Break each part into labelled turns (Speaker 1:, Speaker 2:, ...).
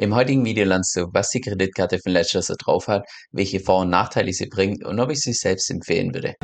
Speaker 1: Im heutigen Video lernst du, was die Kreditkarte von Ledger so drauf hat, welche Vor- und Nachteile sie bringt und ob ich sie selbst empfehlen würde.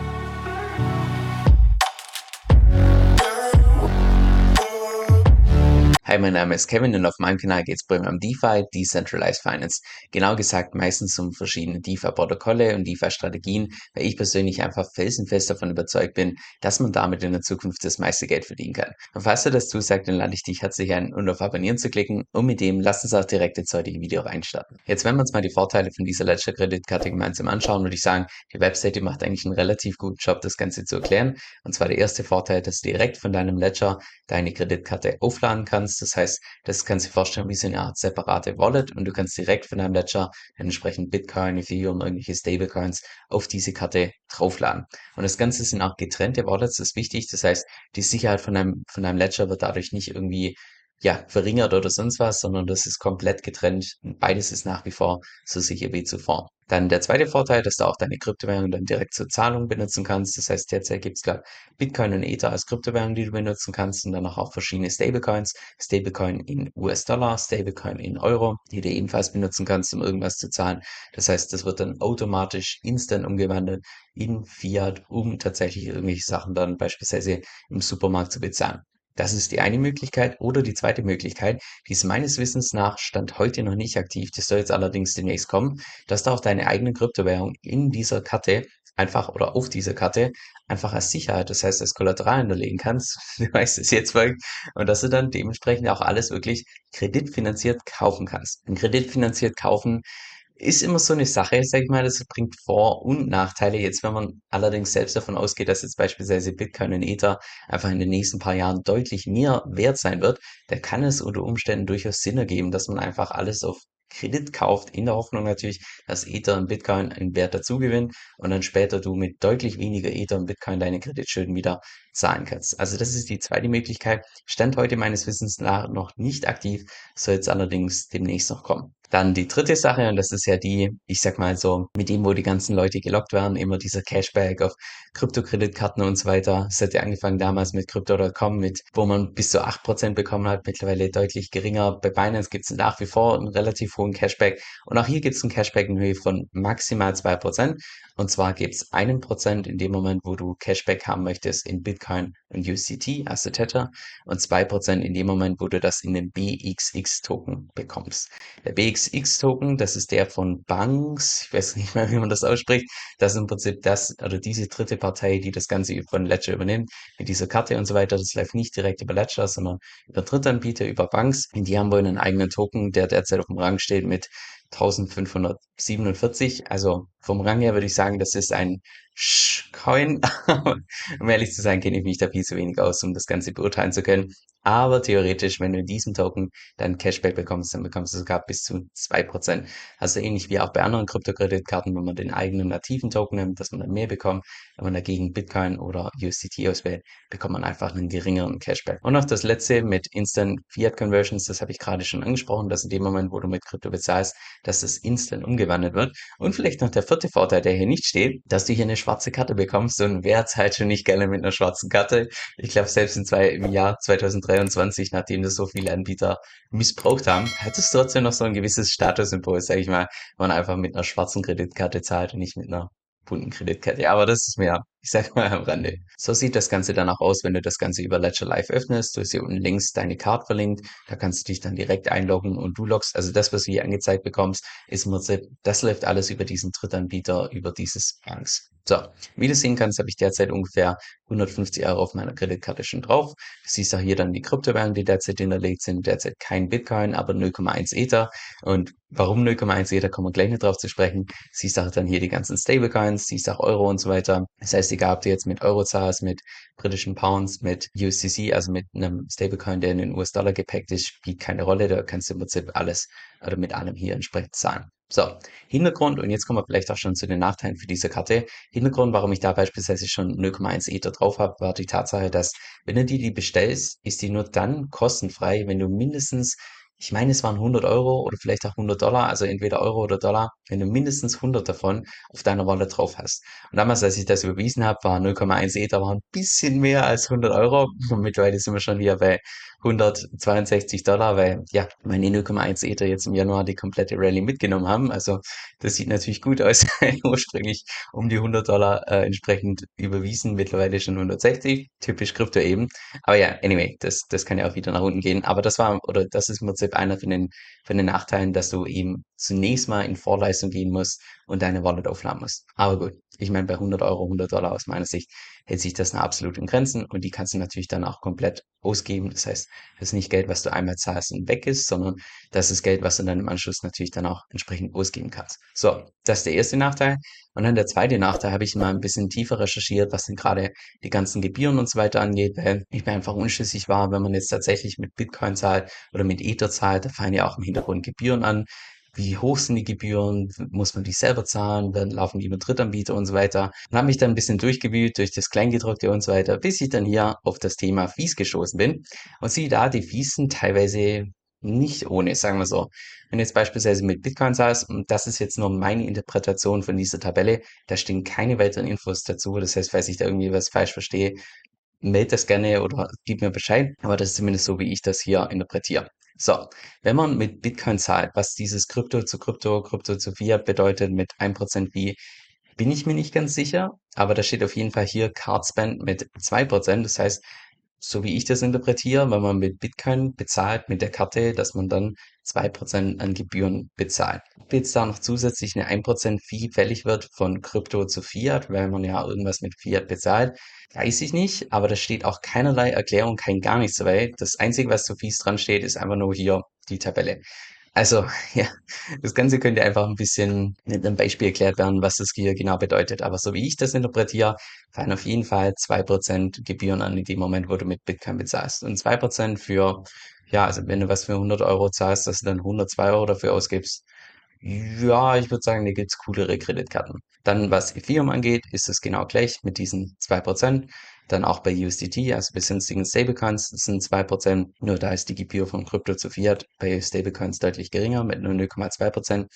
Speaker 1: Hi, mein Name ist Kevin und auf meinem Kanal geht es primär um DeFi, Decentralized Finance. Genau gesagt meistens um verschiedene DeFi-Protokolle und DeFi-Strategien, weil ich persönlich einfach felsenfest davon überzeugt bin, dass man damit in der Zukunft das meiste Geld verdienen kann. Und falls du das zusagt, dann lade ich dich herzlich ein, um auf Abonnieren zu klicken und mit dem lass uns auch direkt ins heutige Video reinstarten. Jetzt wenn wir uns mal die Vorteile von dieser Ledger-Kreditkarte gemeinsam anschauen, würde ich sagen, die Webseite macht eigentlich einen relativ guten Job, das Ganze zu erklären. Und zwar der erste Vorteil, dass du direkt von deinem Ledger deine Kreditkarte aufladen kannst. Das heißt, das kannst du dir vorstellen wie so eine Art separate Wallet und du kannst direkt von deinem Ledger entsprechend Bitcoin, Ethereum, irgendwelche Stablecoins auf diese Karte draufladen. Und das Ganze sind auch getrennte Wallets, das ist wichtig. Das heißt, die Sicherheit von deinem, von deinem Ledger wird dadurch nicht irgendwie ja, verringert oder sonst was, sondern das ist komplett getrennt. Beides ist nach wie vor so sicher wie zuvor. Dann der zweite Vorteil, dass du auch deine Kryptowährung dann direkt zur Zahlung benutzen kannst. Das heißt, derzeit gibt es gerade Bitcoin und Ether als Kryptowährung, die du benutzen kannst und dann auch verschiedene Stablecoins. Stablecoin in US-Dollar, Stablecoin in Euro, die du ebenfalls benutzen kannst, um irgendwas zu zahlen. Das heißt, das wird dann automatisch instant umgewandelt in Fiat, um tatsächlich irgendwelche Sachen dann beispielsweise im Supermarkt zu bezahlen. Das ist die eine Möglichkeit. Oder die zweite Möglichkeit, die ist meines Wissens nach Stand heute noch nicht aktiv, das soll jetzt allerdings demnächst kommen, dass du auch deine eigene Kryptowährung in dieser Karte einfach oder auf dieser Karte einfach als Sicherheit, das heißt als Kollateral hinterlegen kannst, du weißt es jetzt folgt, und dass du dann dementsprechend auch alles wirklich kreditfinanziert kaufen kannst. Und kreditfinanziert kaufen ist immer so eine Sache, sag ich mal, das bringt Vor- und Nachteile. Jetzt, wenn man allerdings selbst davon ausgeht, dass jetzt beispielsweise Bitcoin und Ether einfach in den nächsten paar Jahren deutlich mehr wert sein wird, dann kann es unter Umständen durchaus Sinn ergeben, dass man einfach alles auf Kredit kauft, in der Hoffnung natürlich, dass Ether und Bitcoin einen Wert dazugewinnen und dann später du mit deutlich weniger Ether und Bitcoin deine Kreditschulden wieder zahlen kannst. Also das ist die zweite Möglichkeit. Stand heute meines Wissens nach noch nicht aktiv, soll jetzt allerdings demnächst noch kommen. Dann die dritte Sache, und das ist ja die, ich sag mal so, mit dem, wo die ganzen Leute gelockt werden, immer dieser Cashback auf Kryptokreditkarten und so weiter. Es hat ja angefangen damals mit Crypto.com, mit, wo man bis zu acht Prozent bekommen hat, mittlerweile deutlich geringer. Bei Binance gibt es nach wie vor einen relativ hohen Cashback. Und auch hier gibt es einen Cashback in Höhe von maximal zwei Prozent. Und zwar gibt es einen Prozent in dem Moment, wo du Cashback haben möchtest in Bitcoin und UCT, also Tether, und zwei Prozent in dem Moment, wo du das in den BXX-Token bekommst. Der BXX-Token, das ist der von Banks, ich weiß nicht mehr, wie man das ausspricht, das ist im Prinzip das, oder diese dritte Partei, die das Ganze von Ledger übernimmt, mit dieser Karte und so weiter. Das läuft nicht direkt über Ledger, sondern über Drittanbieter, über Banks. Und die haben wohl einen eigenen Token, der derzeit auf dem Rang steht mit 1547. Also vom Rang her würde ich sagen, das ist ein Sh-Coin. um ehrlich zu sein, kenne ich mich da viel zu wenig aus, um das Ganze beurteilen zu können. Aber theoretisch, wenn du in diesem Token dann Cashback bekommst, dann bekommst du sogar bis zu zwei Prozent. Also ähnlich wie auch bei anderen Kryptokreditkarten, wenn man den eigenen nativen Token nimmt, dass man dann mehr bekommt. Wenn man dagegen Bitcoin oder USDT auswählt, bekommt man einfach einen geringeren Cashback. Und noch das letzte mit Instant Fiat Conversions, das habe ich gerade schon angesprochen, dass in dem Moment, wo du mit Krypto bezahlst, dass das instant umgewandelt wird. Und vielleicht noch der vierte Vorteil, der hier nicht steht, dass du hier eine schwarze Karte bekommst. Und wer zahlt schon nicht gerne mit einer schwarzen Karte? Ich glaube, selbst in zwei, im Jahr 2023, nachdem das so viele Anbieter missbraucht haben, hat es trotzdem noch so ein gewisses Statussymbol, sage ich mal, wenn man einfach mit einer schwarzen Kreditkarte zahlt und nicht mit einer bunten Kreditkarte. Aber das ist mir ich sag mal am Rande. So sieht das Ganze dann auch aus, wenn du das Ganze über Ledger Live öffnest. Du hast hier unten links deine Card verlinkt. Da kannst du dich dann direkt einloggen und du loggst, also das, was du hier angezeigt bekommst, ist im das läuft alles über diesen Drittanbieter, über dieses Banks. So, wie du sehen kannst, habe ich derzeit ungefähr 150 Euro auf meiner Kreditkarte schon drauf. Du siehst auch hier dann die Kryptowährungen, die derzeit hinterlegt sind. Derzeit kein Bitcoin, aber 0,1 Ether. Und warum 0,1 Ether, kommen wir gleich noch drauf zu sprechen. Siehst auch dann hier die ganzen Stablecoins, siehst auch Euro und so weiter. Das heißt, egal ob du jetzt mit Euro mit britischen Pounds, mit USDC, also mit einem Stablecoin, der in den US-Dollar gepackt ist, spielt keine Rolle. Da kannst du im Prinzip alles oder mit allem hier entsprechend zahlen. So, Hintergrund, und jetzt kommen wir vielleicht auch schon zu den Nachteilen für diese Karte. Hintergrund, warum ich da beispielsweise schon 0,1 Ether drauf habe, war die Tatsache, dass wenn du die, die bestellst, ist die nur dann kostenfrei, wenn du mindestens ich meine, es waren 100 Euro oder vielleicht auch 100 Dollar, also entweder Euro oder Dollar, wenn du mindestens 100 davon auf deiner Wallet drauf hast. Und damals, als ich das überwiesen habe, war 0,1 Ether war ein bisschen mehr als 100 Euro. Und mittlerweile sind wir schon hier bei 162 Dollar, weil ja, meine 0,1 Ether jetzt im Januar die komplette Rallye mitgenommen haben. Also das sieht natürlich gut aus. Ursprünglich um die 100 Dollar äh, entsprechend überwiesen, mittlerweile schon 160. Typisch Krypto eben. Aber ja, anyway, das, das kann ja auch wieder nach unten gehen. Aber das war, oder das ist im Prinzip einer von den, von den Nachteilen, dass du eben zunächst mal in Vorleistung gehen musst und deine Wallet aufladen musst. Aber gut, ich meine, bei 100 Euro, 100 Dollar aus meiner Sicht hält sich das nach absoluten Grenzen und die kannst du natürlich dann auch komplett ausgeben. Das heißt, das ist nicht Geld, was du einmal zahlst und weg ist, sondern das ist Geld, was du dann im Anschluss natürlich dann auch entsprechend ausgeben kannst. So, das ist der erste Nachteil. Und dann der zweite Nachteil habe ich mal ein bisschen tiefer recherchiert, was denn gerade die ganzen Gebühren und so weiter angeht, weil ich mir einfach unschlüssig war, wenn man jetzt tatsächlich mit Bitcoin zahlt oder mit Ether zahlt, da fallen ja auch im Hintergrund Gebühren an wie hoch sind die Gebühren, muss man die selber zahlen, werden, laufen die über Drittanbieter und so weiter. Und habe mich dann ein bisschen durchgewühlt durch das Kleingedruckte und so weiter, bis ich dann hier auf das Thema Fees gestoßen bin. Und siehe da, die Fees sind teilweise nicht ohne, sagen wir so. Wenn du jetzt beispielsweise mit Bitcoin zahlst, und das ist jetzt nur meine Interpretation von dieser Tabelle, da stehen keine weiteren Infos dazu. Das heißt, falls ich da irgendwie was falsch verstehe, meld das gerne oder gib mir Bescheid. Aber das ist zumindest so, wie ich das hier interpretiere. So, wenn man mit Bitcoin zahlt, was dieses Krypto zu Krypto, Krypto zu Fiat bedeutet mit 1% wie, bin ich mir nicht ganz sicher, aber da steht auf jeden Fall hier Card Spend mit 2%. Das heißt, so wie ich das interpretiere, wenn man mit Bitcoin bezahlt mit der Karte, dass man dann 2% an Gebühren bezahlt. Ob jetzt da noch zusätzlich eine 1% Fee fällig wird von Krypto zu Fiat, weil man ja irgendwas mit Fiat bezahlt, weiß ich nicht, aber da steht auch keinerlei Erklärung, kein gar nichts dabei. Das Einzige, was zu Fees dran steht, ist einfach nur hier die Tabelle. Also, ja, das Ganze könnte einfach ein bisschen mit einem Beispiel erklärt werden, was das hier genau bedeutet. Aber so wie ich das interpretiere, fallen auf jeden Fall zwei Prozent Gebühren an in dem Moment, wo du mit Bitcoin bezahlst. Und zwei Prozent für, ja, also wenn du was für 100 Euro zahlst, dass du dann 102 Euro dafür ausgibst. Ja, ich würde sagen, da gibt's coolere Kreditkarten. Dann, was Ethereum angeht, ist es genau gleich mit diesen zwei Prozent. Dann auch bei USDT, also bei sonstigen Stablecoins, sind 2%. Nur da ist die Gebühr von Krypto zu Fiat bei Stablecoins deutlich geringer mit nur 0,2%.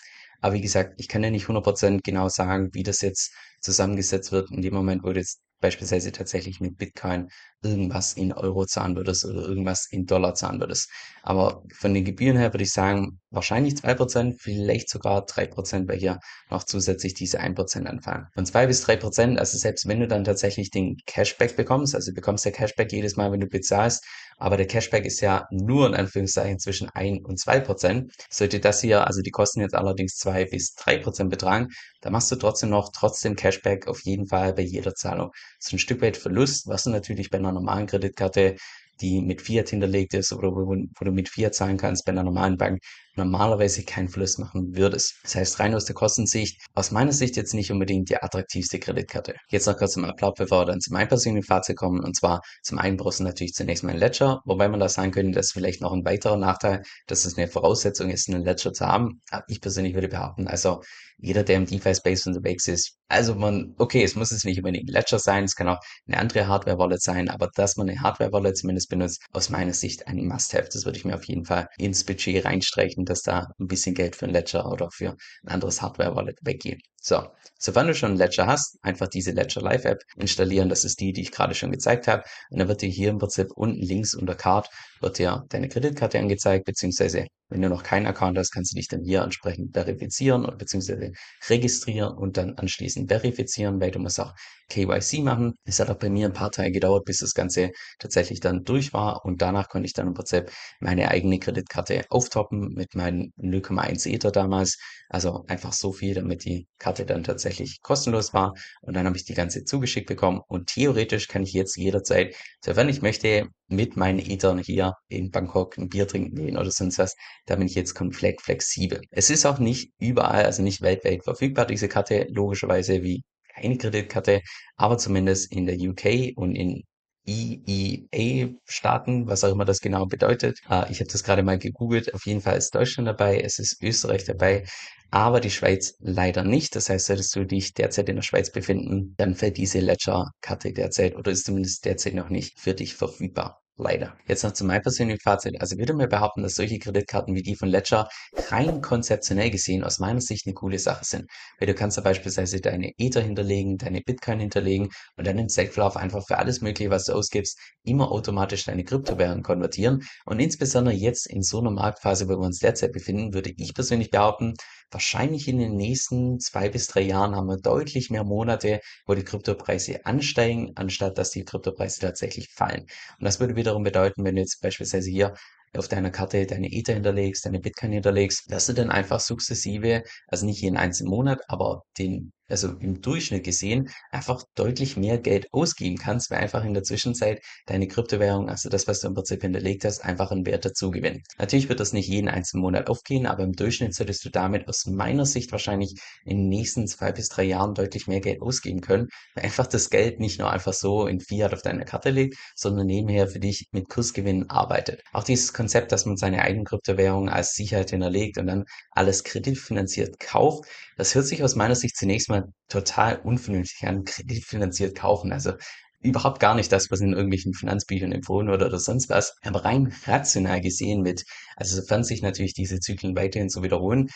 Speaker 1: Aber wie gesagt, ich kann ja nicht 100% genau sagen, wie das jetzt zusammengesetzt wird in dem Moment, wo du jetzt beispielsweise tatsächlich mit Bitcoin irgendwas in Euro zahlen würdest oder irgendwas in Dollar zahlen würdest. Aber von den Gebühren her würde ich sagen, wahrscheinlich zwei Prozent, vielleicht sogar drei Prozent, weil hier noch zusätzlich diese ein Prozent anfallen. Von zwei bis drei Prozent, also selbst wenn du dann tatsächlich den Cashback bekommst, also du bekommst ja Cashback jedes Mal, wenn du bezahlst, aber der Cashback ist ja nur in Anführungszeichen zwischen ein und zwei Prozent. Sollte das hier, also die Kosten jetzt allerdings zwei bis drei Prozent betragen, da machst du trotzdem noch trotzdem Cashback auf jeden Fall bei jeder Zahlung. Ist ein Stück weit Verlust, was du natürlich bei einer normalen Kreditkarte die mit Fiat hinterlegt ist oder wo, wo du mit Fiat zahlen kannst bei einer normalen Bank, normalerweise keinen Verlust machen würdest. Das heißt, rein aus der Kostensicht, aus meiner Sicht jetzt nicht unbedingt die attraktivste Kreditkarte. Jetzt noch kurz zum Ablauf, bevor wir dann zum einpersönlichen Fahrzeug kommen. Und zwar zum einen brauchst du natürlich zunächst mal ein Ledger, wobei man da sagen könnte, dass vielleicht noch ein weiterer Nachteil, dass es eine Voraussetzung ist, einen Ledger zu haben. Ich persönlich würde behaupten, also jeder, der im DeFi-Space unterwegs ist, also man, okay, es muss jetzt nicht unbedingt ein Ledger sein, es kann auch eine andere Hardware-Wallet sein, aber dass man eine Hardware-Wallet zumindest benutzt, aus meiner Sicht ein Must-Have. Das würde ich mir auf jeden Fall ins Budget reinstreichen, dass da ein bisschen Geld für ein Ledger oder für ein anderes Hardware-Wallet weggeht. So, sofern du schon ein Ledger hast, einfach diese Ledger Live App installieren. Das ist die, die ich gerade schon gezeigt habe. Und dann wird dir hier im Prinzip unten links unter Card wird dir deine Kreditkarte angezeigt, beziehungsweise wenn du noch keinen Account hast, kannst du dich dann hier entsprechend verifizieren oder beziehungsweise registrieren und dann anschließend verifizieren, weil du musst auch KYC machen. Es hat auch bei mir ein paar Tage gedauert, bis das Ganze tatsächlich dann durch war und danach konnte ich dann im Prinzip meine eigene Kreditkarte auftoppen mit meinen 0,1 Ether damals. Also einfach so viel, damit die Karte dann tatsächlich kostenlos war und dann habe ich die ganze zugeschickt bekommen und theoretisch kann ich jetzt jederzeit, sofern ich möchte, mit meinen Ethern hier in Bangkok ein Bier trinken gehen oder sonst was. Da bin ich jetzt komplett flexibel. Es ist auch nicht überall, also nicht weltweit verfügbar, diese Karte, logischerweise wie keine Kreditkarte, aber zumindest in der UK und in EEA-Staaten, was auch immer das genau bedeutet. Äh, ich habe das gerade mal gegoogelt. Auf jeden Fall ist Deutschland dabei, es ist Österreich dabei, aber die Schweiz leider nicht. Das heißt, solltest du dich derzeit in der Schweiz befinden, dann fällt diese Ledger-Karte derzeit oder ist zumindest derzeit noch nicht für dich verfügbar. Leider. Jetzt noch zu meinem persönlichen Fazit. Also würde mir behaupten, dass solche Kreditkarten wie die von Ledger rein konzeptionell gesehen aus meiner Sicht eine coole Sache sind. Weil du kannst da beispielsweise deine Ether hinterlegen, deine Bitcoin hinterlegen und dann im Safe einfach für alles Mögliche, was du ausgibst, immer automatisch deine Kryptowährung konvertieren. Und insbesondere jetzt in so einer Marktphase, wo wir uns derzeit befinden, würde ich persönlich behaupten, wahrscheinlich in den nächsten zwei bis drei Jahren haben wir deutlich mehr Monate, wo die Kryptopreise ansteigen, anstatt dass die Kryptopreise tatsächlich fallen. Und das würde wiederum bedeuten, wenn du jetzt beispielsweise hier auf deiner Karte deine Ether hinterlegst, deine Bitcoin hinterlegst, dass du dann einfach sukzessive, also nicht jeden einzelnen Monat, aber den also im Durchschnitt gesehen, einfach deutlich mehr Geld ausgeben kannst, weil einfach in der Zwischenzeit deine Kryptowährung, also das, was du im Prinzip hinterlegt hast, einfach einen Wert dazu gewinnt. Natürlich wird das nicht jeden einzelnen Monat aufgehen, aber im Durchschnitt solltest du damit aus meiner Sicht wahrscheinlich in den nächsten zwei bis drei Jahren deutlich mehr Geld ausgeben können, weil einfach das Geld nicht nur einfach so in Fiat auf deiner Karte liegt, sondern nebenher für dich mit Kursgewinnen arbeitet. Auch dieses Konzept, dass man seine eigenen Kryptowährungen als Sicherheit hinterlegt und dann alles kreditfinanziert kauft, das hört sich aus meiner Sicht zunächst mal total unvernünftig an, kreditfinanziert kaufen. Also überhaupt gar nicht das, was in irgendwelchen Finanzbüchern empfohlen wird oder sonst was. Aber rein rational gesehen mit, also sofern sich natürlich diese Zyklen weiterhin so wiederholen,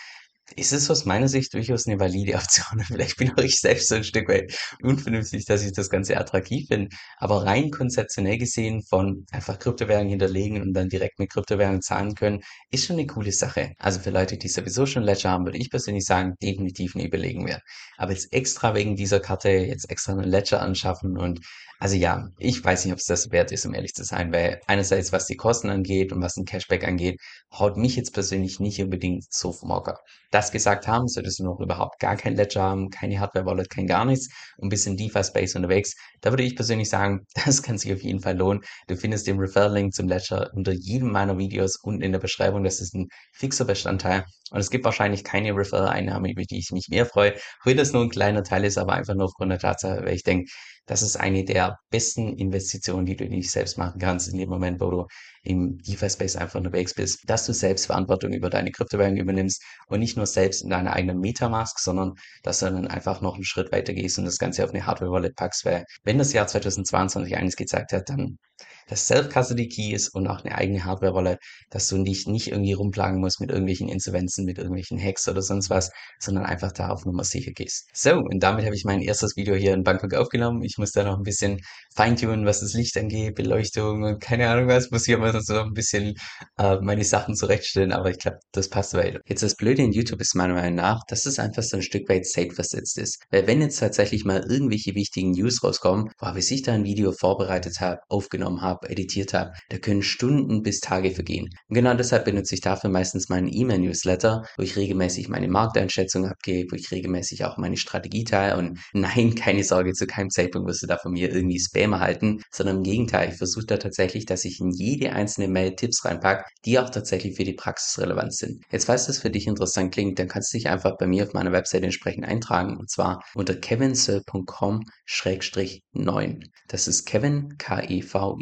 Speaker 1: ist es aus meiner Sicht durchaus eine valide Option. Vielleicht bin auch ich selbst so ein Stück weit unvernünftig, dass ich das Ganze attraktiv finde. Aber rein konzeptionell gesehen von einfach Kryptowährungen hinterlegen und dann direkt mit Kryptowährungen zahlen können, ist schon eine coole Sache. Also für Leute, die sowieso schon Ledger haben, würde ich persönlich sagen, definitiv eine Überlegung wert. Aber jetzt extra wegen dieser Karte jetzt extra eine Ledger anschaffen und also ja, ich weiß nicht, ob es das wert ist, um ehrlich zu sein, weil einerseits, was die Kosten angeht und was ein Cashback angeht, haut mich jetzt persönlich nicht unbedingt so vom Hocker. Das gesagt haben, solltest du noch überhaupt gar kein Ledger haben, keine Hardware-Wallet, kein gar nichts und ein bisschen DeFi-Space unterwegs. Da würde ich persönlich sagen, das kann sich auf jeden Fall lohnen. Du findest den Referral-Link zum Ledger unter jedem meiner Videos unten in der Beschreibung. Das ist ein fixer Bestandteil. Und es gibt wahrscheinlich keine Referral-Einnahme, über die ich mich mehr freue. Wenn das nur ein kleiner Teil ist, aber einfach nur aufgrund der Tatsache, weil ich denke, das ist eine der besten Investitionen, die du nicht selbst machen kannst, in dem Moment, wo du im DeFi-Space einfach unterwegs bist, dass du selbst Verantwortung über deine Kryptowährung übernimmst und nicht nur selbst in deiner eigenen Metamask, sondern dass du dann einfach noch einen Schritt weiter gehst und das Ganze auf eine Hardware-Wallet packst, weil wenn das Jahr 2022 eines gezeigt hat, dann das Self-Custody-Key ist und auch eine eigene Hardware-Wallet, dass du dich nicht irgendwie rumplagen musst mit irgendwelchen Insolvenzen, mit irgendwelchen Hacks oder sonst was, sondern einfach da auf Nummer sicher gehst. So, und damit habe ich mein erstes Video hier in Bangkok aufgenommen. Ich muss da noch ein bisschen feintunen, was das Licht angeht, Beleuchtung und keine Ahnung was, muss ich aber so ein bisschen äh, meine Sachen zurechtstellen, aber ich glaube, das passt weiter. Jetzt das Blöde in YouTube ist meiner Meinung nach, dass es einfach so ein Stück weit safe versetzt ist. Weil wenn jetzt tatsächlich mal irgendwelche wichtigen News rauskommen, wo ich sich da ein Video vorbereitet habe, aufgenommen aufgenommen habe, editiert habe. Da können Stunden bis Tage vergehen. Und genau deshalb benutze ich dafür meistens meinen E-Mail-Newsletter, wo ich regelmäßig meine Markteinschätzung abgebe, wo ich regelmäßig auch meine Strategie teile. Und nein, keine Sorge, zu keinem Zeitpunkt wirst du da von mir irgendwie Spam erhalten, sondern im Gegenteil, ich versuche da tatsächlich, dass ich in jede einzelne Mail Tipps reinpacke, die auch tatsächlich für die Praxis relevant sind. Jetzt, falls das für dich interessant klingt, dann kannst du dich einfach bei mir auf meiner Website entsprechend eintragen und zwar unter kevinsoe.com-9. Das ist Kevin, K-E-V-I